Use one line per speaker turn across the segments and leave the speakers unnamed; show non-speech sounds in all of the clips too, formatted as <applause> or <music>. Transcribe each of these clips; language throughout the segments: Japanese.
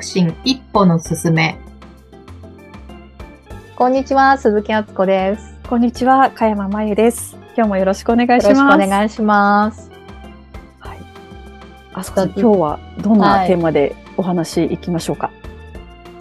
促進一歩の進め。
こんにちは、鈴木敦子です。
こんにちは、加山真由です。今日もよろしくお願いし
よ
ます。
ろしくお願いします。
はい。あそこさん、今日はどんな
はい
テーマでお話いきましょうか？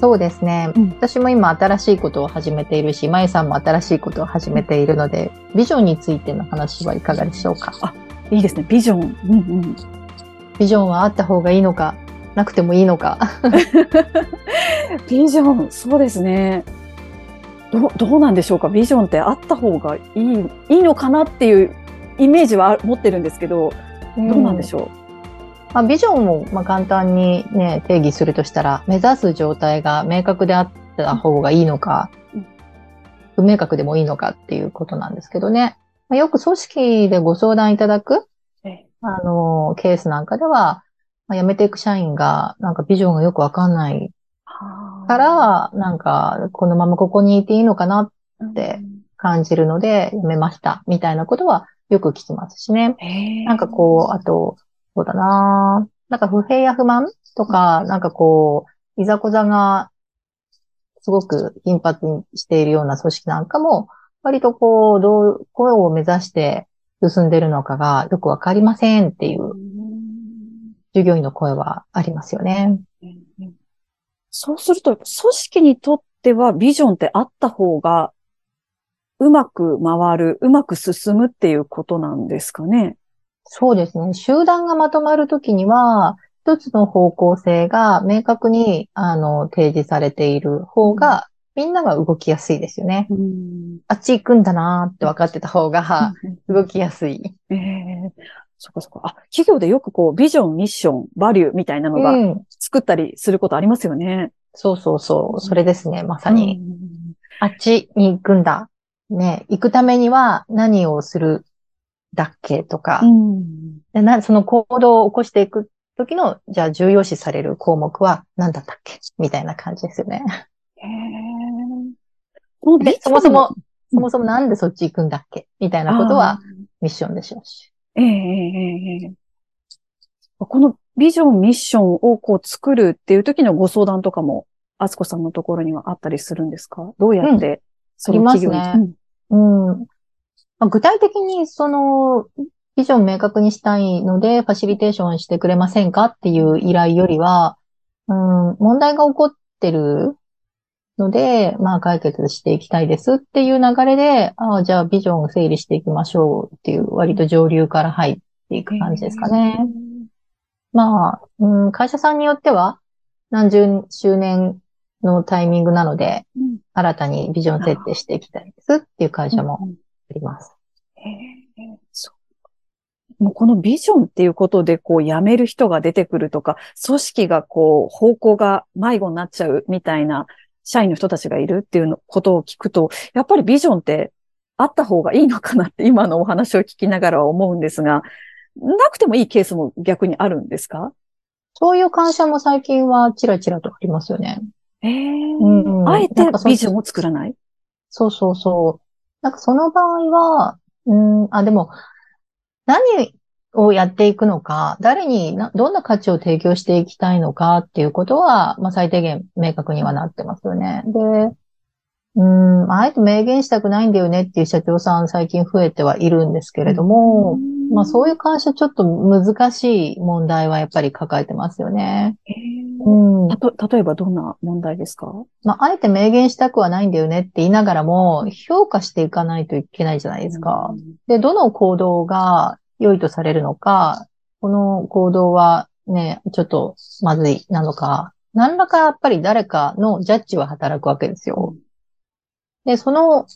そうですね。
うん
私も今新しいことを始めているし、まゆさんも新しいことを始めているので、ビジョンについての話はいかがでしょうか？
いいですね、ビジョン。うんうん。
ビジョンはあった方がいいのか、なくてもいいのか。
ビジョン、そうですね。どうどうなんでしょうか？ビジョンってあった方がいいいいのかなっていうイメージは持ってるんですけど、どうなんでしょう？
まあ、ビジョンをまあ簡単にね、定義するとしたら、目指す状態が明確であった方がいいのか
うん、
不明確でもいいのかっていうことなんですけどね。まあ、よく組織でご相談いただく、
ええ
あの、ケースなんかでは、まあ、辞めていく社員が、なんかビジョンがよくわかんないから、なんか、このままここにいていいのかなって感じるので、辞めました、みたいなことはよく聞きますしね。なんかこう、あと、そうだな。なんか不平や不満とか、なんかこう、いざこざがすごく頻発にしているような組織なんかも、割とこう、どう、声を目指して進んでるのかがよくわかりませんっていう従業員の声はありますよね。
そうすると、組織にとってはビジョンってあった方が、うまく回る、うまく進むっていうことなんですかね。
そうですね。集団がまとまるときには、一つの方向性が明確に、あの、提示されている方が、みんなが動きやすいですよね。あっち行くんだなーって分かってた方が、動きやすい。
ええそっかそっか。あ、企業でよくこう、ビジョン、ミッション、バリューみたいなのが
うん。
作ったりすることありますよね。
そうそうそう。それですね。まさに。
うん
あっちに行くんだ。ね。行くためには何をするだっけとか、
うん
でなその行動を起こしていく時の、じゃあ重要視される項目は何だったっけ？みたいな感じですよね。
へ
でそもそも、そもそもなんでそっち行くんだっけ？みたいなことは、ミッションでしょうし。
ええええええ。このビジョン、ミッションをこう作るっていう時のご相談とかも、あつこさんのところにはあったりするんですか？どうやって、その企業に？
ありますうん。まあ具体的に、その、ビジョン明確にしたいので、ファシリテーションしてくれませんか？っていう依頼よりは、うん、問題が起こってるので、まあ解決していきたいですっていう流れで、ああ、じゃあビジョンを整理していきましょうっていう、割と上流から入っていく感じですかね。まあ、うん、会社さんによっては、何十周年のタイミングなので、
うん。
新たにビジョン設定していきたいですっていう会社も
うん
あります。
へえそう。もうこのビジョンっていうことで、こう、辞める人が出てくるとか、組織がこう、方向が迷子になっちゃうみたいな社員の人たちがいるっていうのことを聞くと、やっぱりビジョンってあった方がいいのかなって今のお話を聞きながらは思うんですが、なくてもいいケースも逆にあるんですか？
そういう会社も最近はちらちらとありますよね。
ええ
うん
あえてビジョンを作らない？
そうそうそう。なんかその場合は、うん、あ、でも、何をやっていくのか、誰にな、どんな価値を提供していきたいのかっていうことは、まあ最低限明確にはなってますよね。で、うん、あえて明言したくないんだよねっていう社長さん最近増えてはいるんですけれども、まあそういう会社ちょっと難しい問題はやっぱり抱えてますよね。
ええ
うん。
たと、例えばどんな問題ですか？
まああえて明言したくはないんだよねって言いながらも、評価していかないといけないじゃないですか。で、どの行動が良いとされるのか、この行動はね、ちょっとまずいなのか、何らかやっぱり誰かのジャッジは働くわけですよ。で、その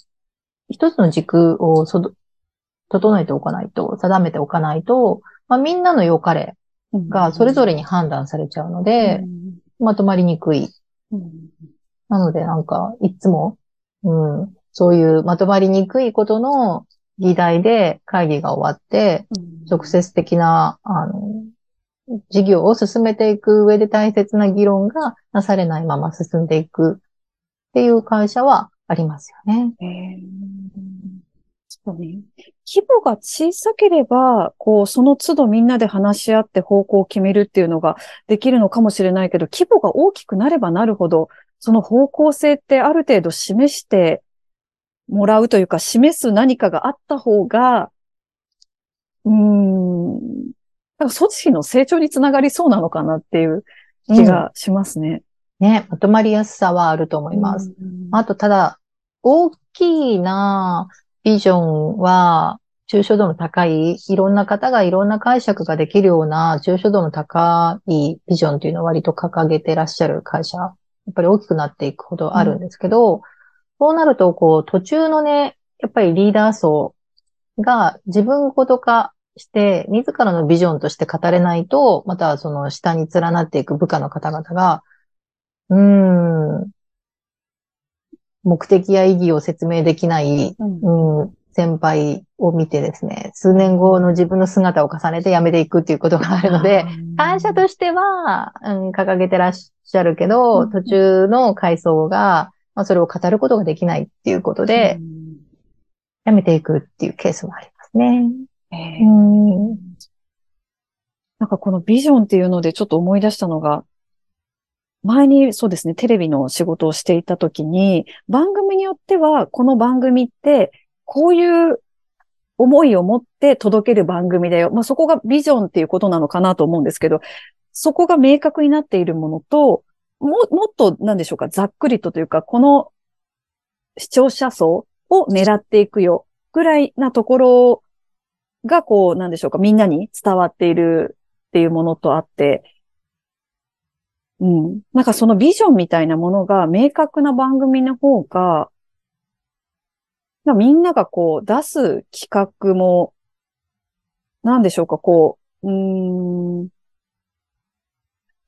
一つの軸を整えておかないと、定めておかないと、まあ、みんなの良かれがそれぞれに判断されちゃうので、まとまりにくい。
うん
なのでなんか、いつも、うん、そういうまとまりにくいことの議題で会議が終わって、直接的な、あの、事業を進めていく上で大切な議論がなされないまま進んでいくっていう会社はありますよね。
えーかに。規模が小さければ、こう、その都度みんなで話し合って方向を決めるっていうのができるのかもしれないけど、規模が大きくなればなるほど、その方向性ってある程度示してもらうというか、示す何かがあった方が、うーん、なんか組織の成長につながりそうなのかなっていう気がしますね。
ね、まとまりやすさはあると思います。
うん
あと、ただ、大きなビジョンは、抽象度の高い、いろんな方がいろんな解釈ができるような、抽象度の高いビジョンっていうのを割と掲げてらっしゃる会社、やっぱり大きくなっていくほどあるんですけど、そうなると、こう、途中のね、やっぱりリーダー層が自分ごと化して、自らのビジョンとして語れないと、またその下に連なっていく部下の方々が、うーん、目的や意義を説明できない、
うん。
うん、先輩を見てですね、数年後の自分の姿を重ねて辞めていくっていうことがあるので、、会社としては、うん、掲げてらっしゃるけど、
うん。
途中の階層が、まあ、それを語ることができないっていうことで、辞めていくっていうケースもありますね。
なんかこのビジョンっていうのでちょっと思い出したのが、前にそうですね、テレビの仕事をしていたときに、番組によっては、この番組って、こういう思いを持って届ける番組だよ。まあ、そこがビジョンっていうことなのかなと思うんですけど、そこが明確になっているものと、も、もっと、なんでしょうか、ざっくりとというか、この視聴者層を狙っていくよ、ぐらいなところが、こう、なんでしょうか、みんなに伝わっているっていうものとあって、うん。なんかそのビジョンみたいなものが明確な番組の方が、みんながこう出す企画も、なんでしょうか、こう、うーん、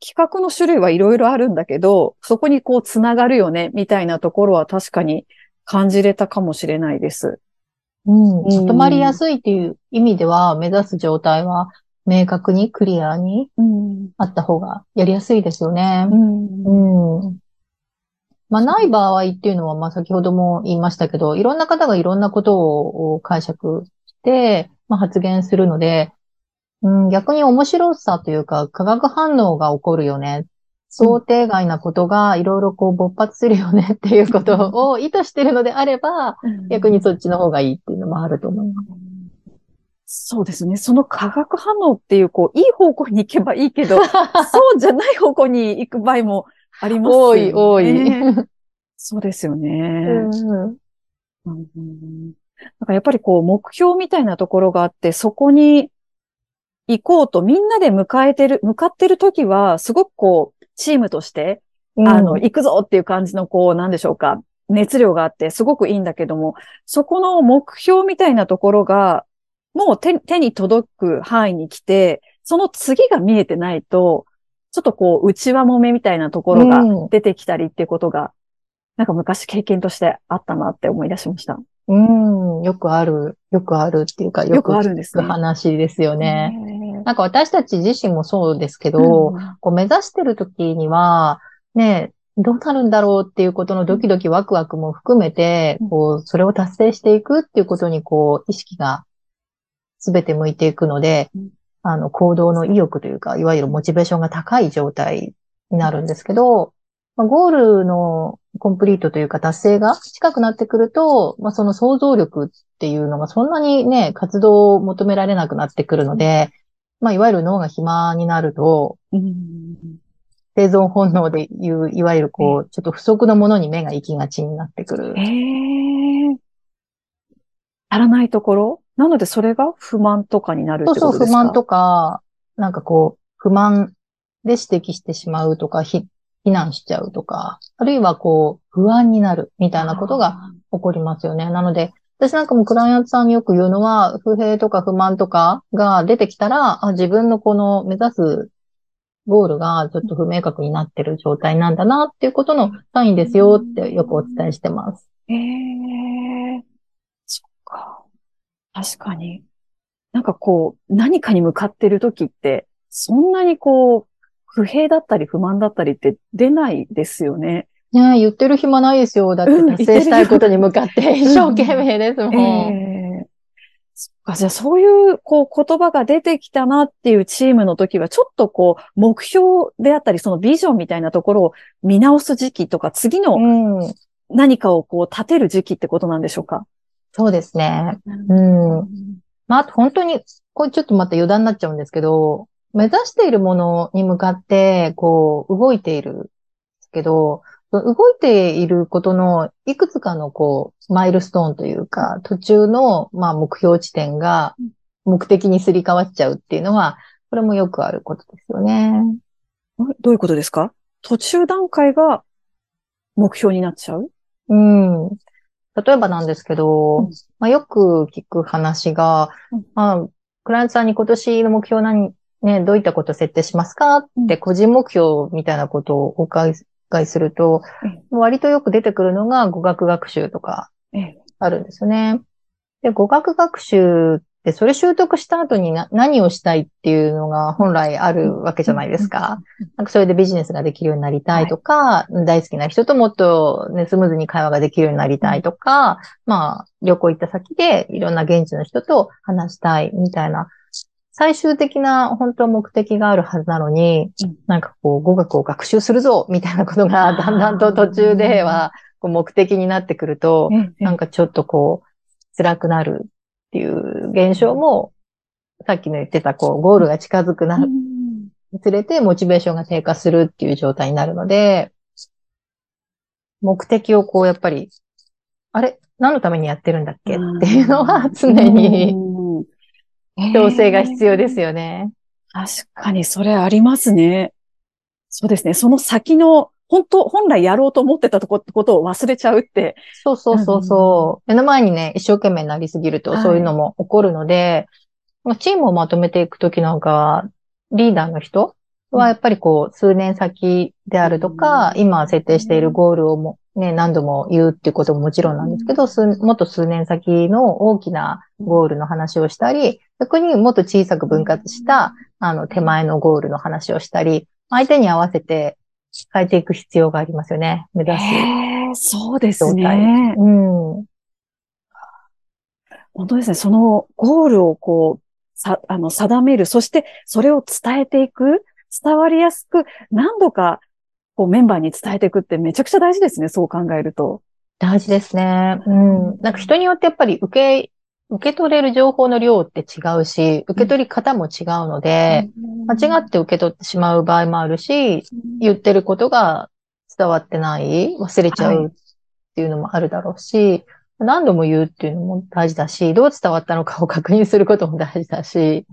企画の種類はいろいろあるんだけど、そこにこうつながるよね、みたいなところは確かに感じれたかもしれないです。
うん。
うん
まとまりやすいっていう意味では、目指す状態は明確にクリアに
うん。
あった方がやりやすいですよね。
うん。
うん。まあ、ない場合っていうのは、まあ、先ほども言いましたけど、いろんな方がいろんなことを解釈して、まあ、発言するので、うん、逆に面白さというか、化学反応が起こるよね。想定外なことがいろいろこう勃発するよね <laughs> っていうことを意図してるのであれば、逆にそっちの方がいいっていうのもあると思います。
そうですね。その化学反応っていう、こう、いい方向に行けばいいけど、<laughs> そうじゃない方向に行く場合もありますよね。<laughs>
多い、多い。
そうですよね。
うん
うんなんかやっぱりこう、目標みたいなところがあって、そこに行こうとみんなで迎えてる、向かってる時は、すごくこう、チームとして、あの、行くぞっていう感じの、こう、なんでしょうか、熱量があって、すごくいいんだけども、そこの目標みたいなところが、もう手手に届く範囲に来て、その次が見えてないと、ちょっとこう、内輪揉めみたいなところが
うん
出てきたりっていうことが、なんか昔経験としてあったなって思い出しました。
うん、よくある、よくあるっていうか、
よくあるんです。
話ですよね。
ね
なんか私たち自身もそうですけど、こう目指してる時には、ね、どうなるんだろうっていうことのドキドキワクワクも含めて
うん、
こう、それを達成していくっていうことに、こう、意識がすべて向いていくので
うん、
あの、行動の意欲というか、いわゆるモチベーションが高い状態になるんですけど、まあ、ゴールのコンプリートというか達成が近くなってくると、まあ、その想像力っていうのがそんなにね、活動を求められなくなってくるので、まあ、いわゆる脳が暇になると、
うん
生存本能でいう、いわゆるこう、ちょっと不足のものに目が行きがちになってくる。
え。え足らないところ？なのでそれが不満とかになる
そうそう、
ってことですか？
不満とか、なんかこう、不満で指摘してしまうとか、ひ非難しちゃうとか、あるいはこう、不安になるみたいなことが起こりますよね。なので、私なんかもクライアントさんによく言うのは、不平とか不満とかが出てきたら、あ自分のこの目指すゴールがちょっと不明確になってる状態なんだなっていうことのサインですよってよくお伝えしてます。
ええそっか。確かに。なんかこう、何かに向かってる時って、そんなにこう、不平だったり不満だったりって出ないですよね。
ねえ言ってる暇ないですよ。だって
うん
達成したいことに向かって一生懸命ですもん。
ええあじゃあそういうこう言葉が出てきたなっていうチームの時は、ちょっとこう目標であったり、そのビジョンみたいなところを見直す時期とか、次の
うん。
何かをこう立てる時期ってことなんでしょうか？
そうですね。うん。まあ、あと本当に、これちょっとまた余談になっちゃうんですけど、目指しているものに向かって、こう、動いているけど、動いていることのいくつかのこう、マイルストーンというか、途中の、まあ、目標地点が目的にすり替わっちゃうっていうのは、これもよくあることですよね。
どういうことですか？途中段階が目標になっちゃう？
うん。例えばなんですけど、
うん
まあ、よく聞く話が、
うん
まあ、クライアントさんに今年の目標何、ね、どういったことを設定しますか？って個人目標みたいなことをお伺いすると、割とよく出てくるのが語学学習とか
ええ。
あるんですよね。で、語学学習ってそれ習得した後にな何をしたいっていうのが本来あるわけじゃないですか。なんかそれでビジネスができるようになりたいとか、大好きな人ともっと、ね、スムーズに会話ができるようになりたいとか、まあ、旅行行った先でいろんな現地の人と話したいみたいな、最終的な本当は目的があるはずなのに、
うん。
なんかこう語学を学習するぞみたいなことがだんだんと途中ではこう目的になってくると、なんかちょっとこう辛くなるっていう現象も、さっきの言ってたこうゴールが近づくなるにつれてモチベーションが低下するっていう状態になるので、目的をこうやっぱり、あれ？何のためにやってるんだっけ？っていうのは常に調整が必要ですよね。
確かにそれありますね。そうですね。その先の、本当、本来やろうと思ってたとこことを忘れちゃうって。
そうそうそうそう。目の前にね、一生懸命になりすぎると
はい
そういうのも起こるので、まあチームをまとめていくときなんかは、リーダーの人はやっぱりこう、数年先であるとか、
うん
今設定しているゴールをもね、何度も言うっていうことももちろんなんですけど、数もっと数年先の大きなゴールの話をしたり、逆にもっと小さく分割した、あの、手前のゴールの話をしたり、相手に合わせて変えていく必要がありますよね。目指す
へーそうです。ね。
うん。
本当ですね。そのゴールをこう、さ、あの、定める。そして、それを伝えていく。伝わりやすく、何度か、こう、メンバーに伝えていくってめちゃくちゃ大事ですね。そう考えると。
大事ですね。うん。なんか人によってやっぱり受け、受け取れる情報の量って違うし、受け取り方も違うので、間違って受け取ってしまう場合もあるし、言ってることが伝わってない、忘れちゃ
は
うっていうのもあるだろうし、何度も言うっていうのも大事だし、どう伝わったのかを確認することも大事だし、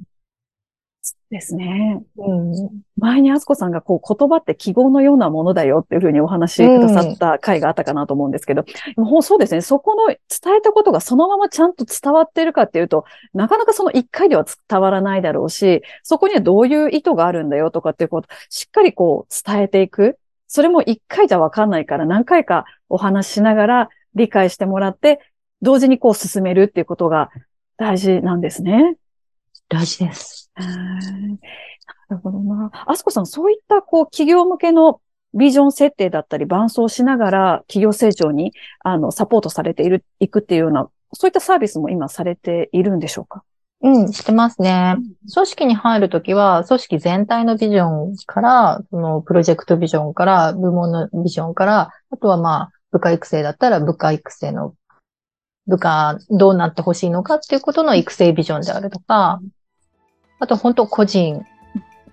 ですね。
うん。
前にあすこさんがこう言葉って記号のようなものだよっていうふうにお話しくださった回があったかなと思うんですけど、でもほんそうですね。そこの伝えたことがそのままちゃんと伝わってるかっていうと、なかなかその一回では伝わらないだろうし、そこにはどういう意図があるんだよとかっていうこと、しっかりこう伝えていく。それも一回じゃわかんないから何回かお話ししながら理解してもらって、同時にこう進めるっていうことが大事なんですね。
大事です。
なるほどな。あすこさん、そういった、こう、企業向けのビジョン設定だったり、伴走しながら企業成長に、あの、サポートされている、いくっていうような、そういったサービスも今されているんでしょうか？
うん、してますね。組織に入るときは、組織全体のビジョンから、そのプロジェクトビジョンから、部門のビジョンから、あとはまあ、部下育成だったら部下育成の、部下どうなってほしいのかっていうことの育成ビジョンであるとか、あと本当個人、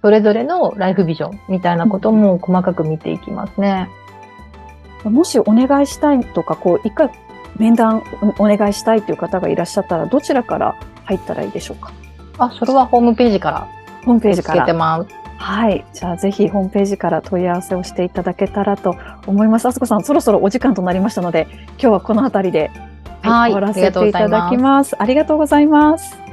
それぞれのライフビジョンみたいなことも細かく見ていきますね。
もしお願いしたいとか、こう、一回面談お願いしたいという方がいらっしゃったら、どちらから入ったらいいでしょうか？
あ、それはホームページから
ホームページから
つけて。ます。
はい。じゃあぜひホームページから問い合わせをしていただけたらと思います。あすこさん、そろそろお時間となりましたので、今日はこの辺りで、
はい
終わらせていただきます。ありがとうございます。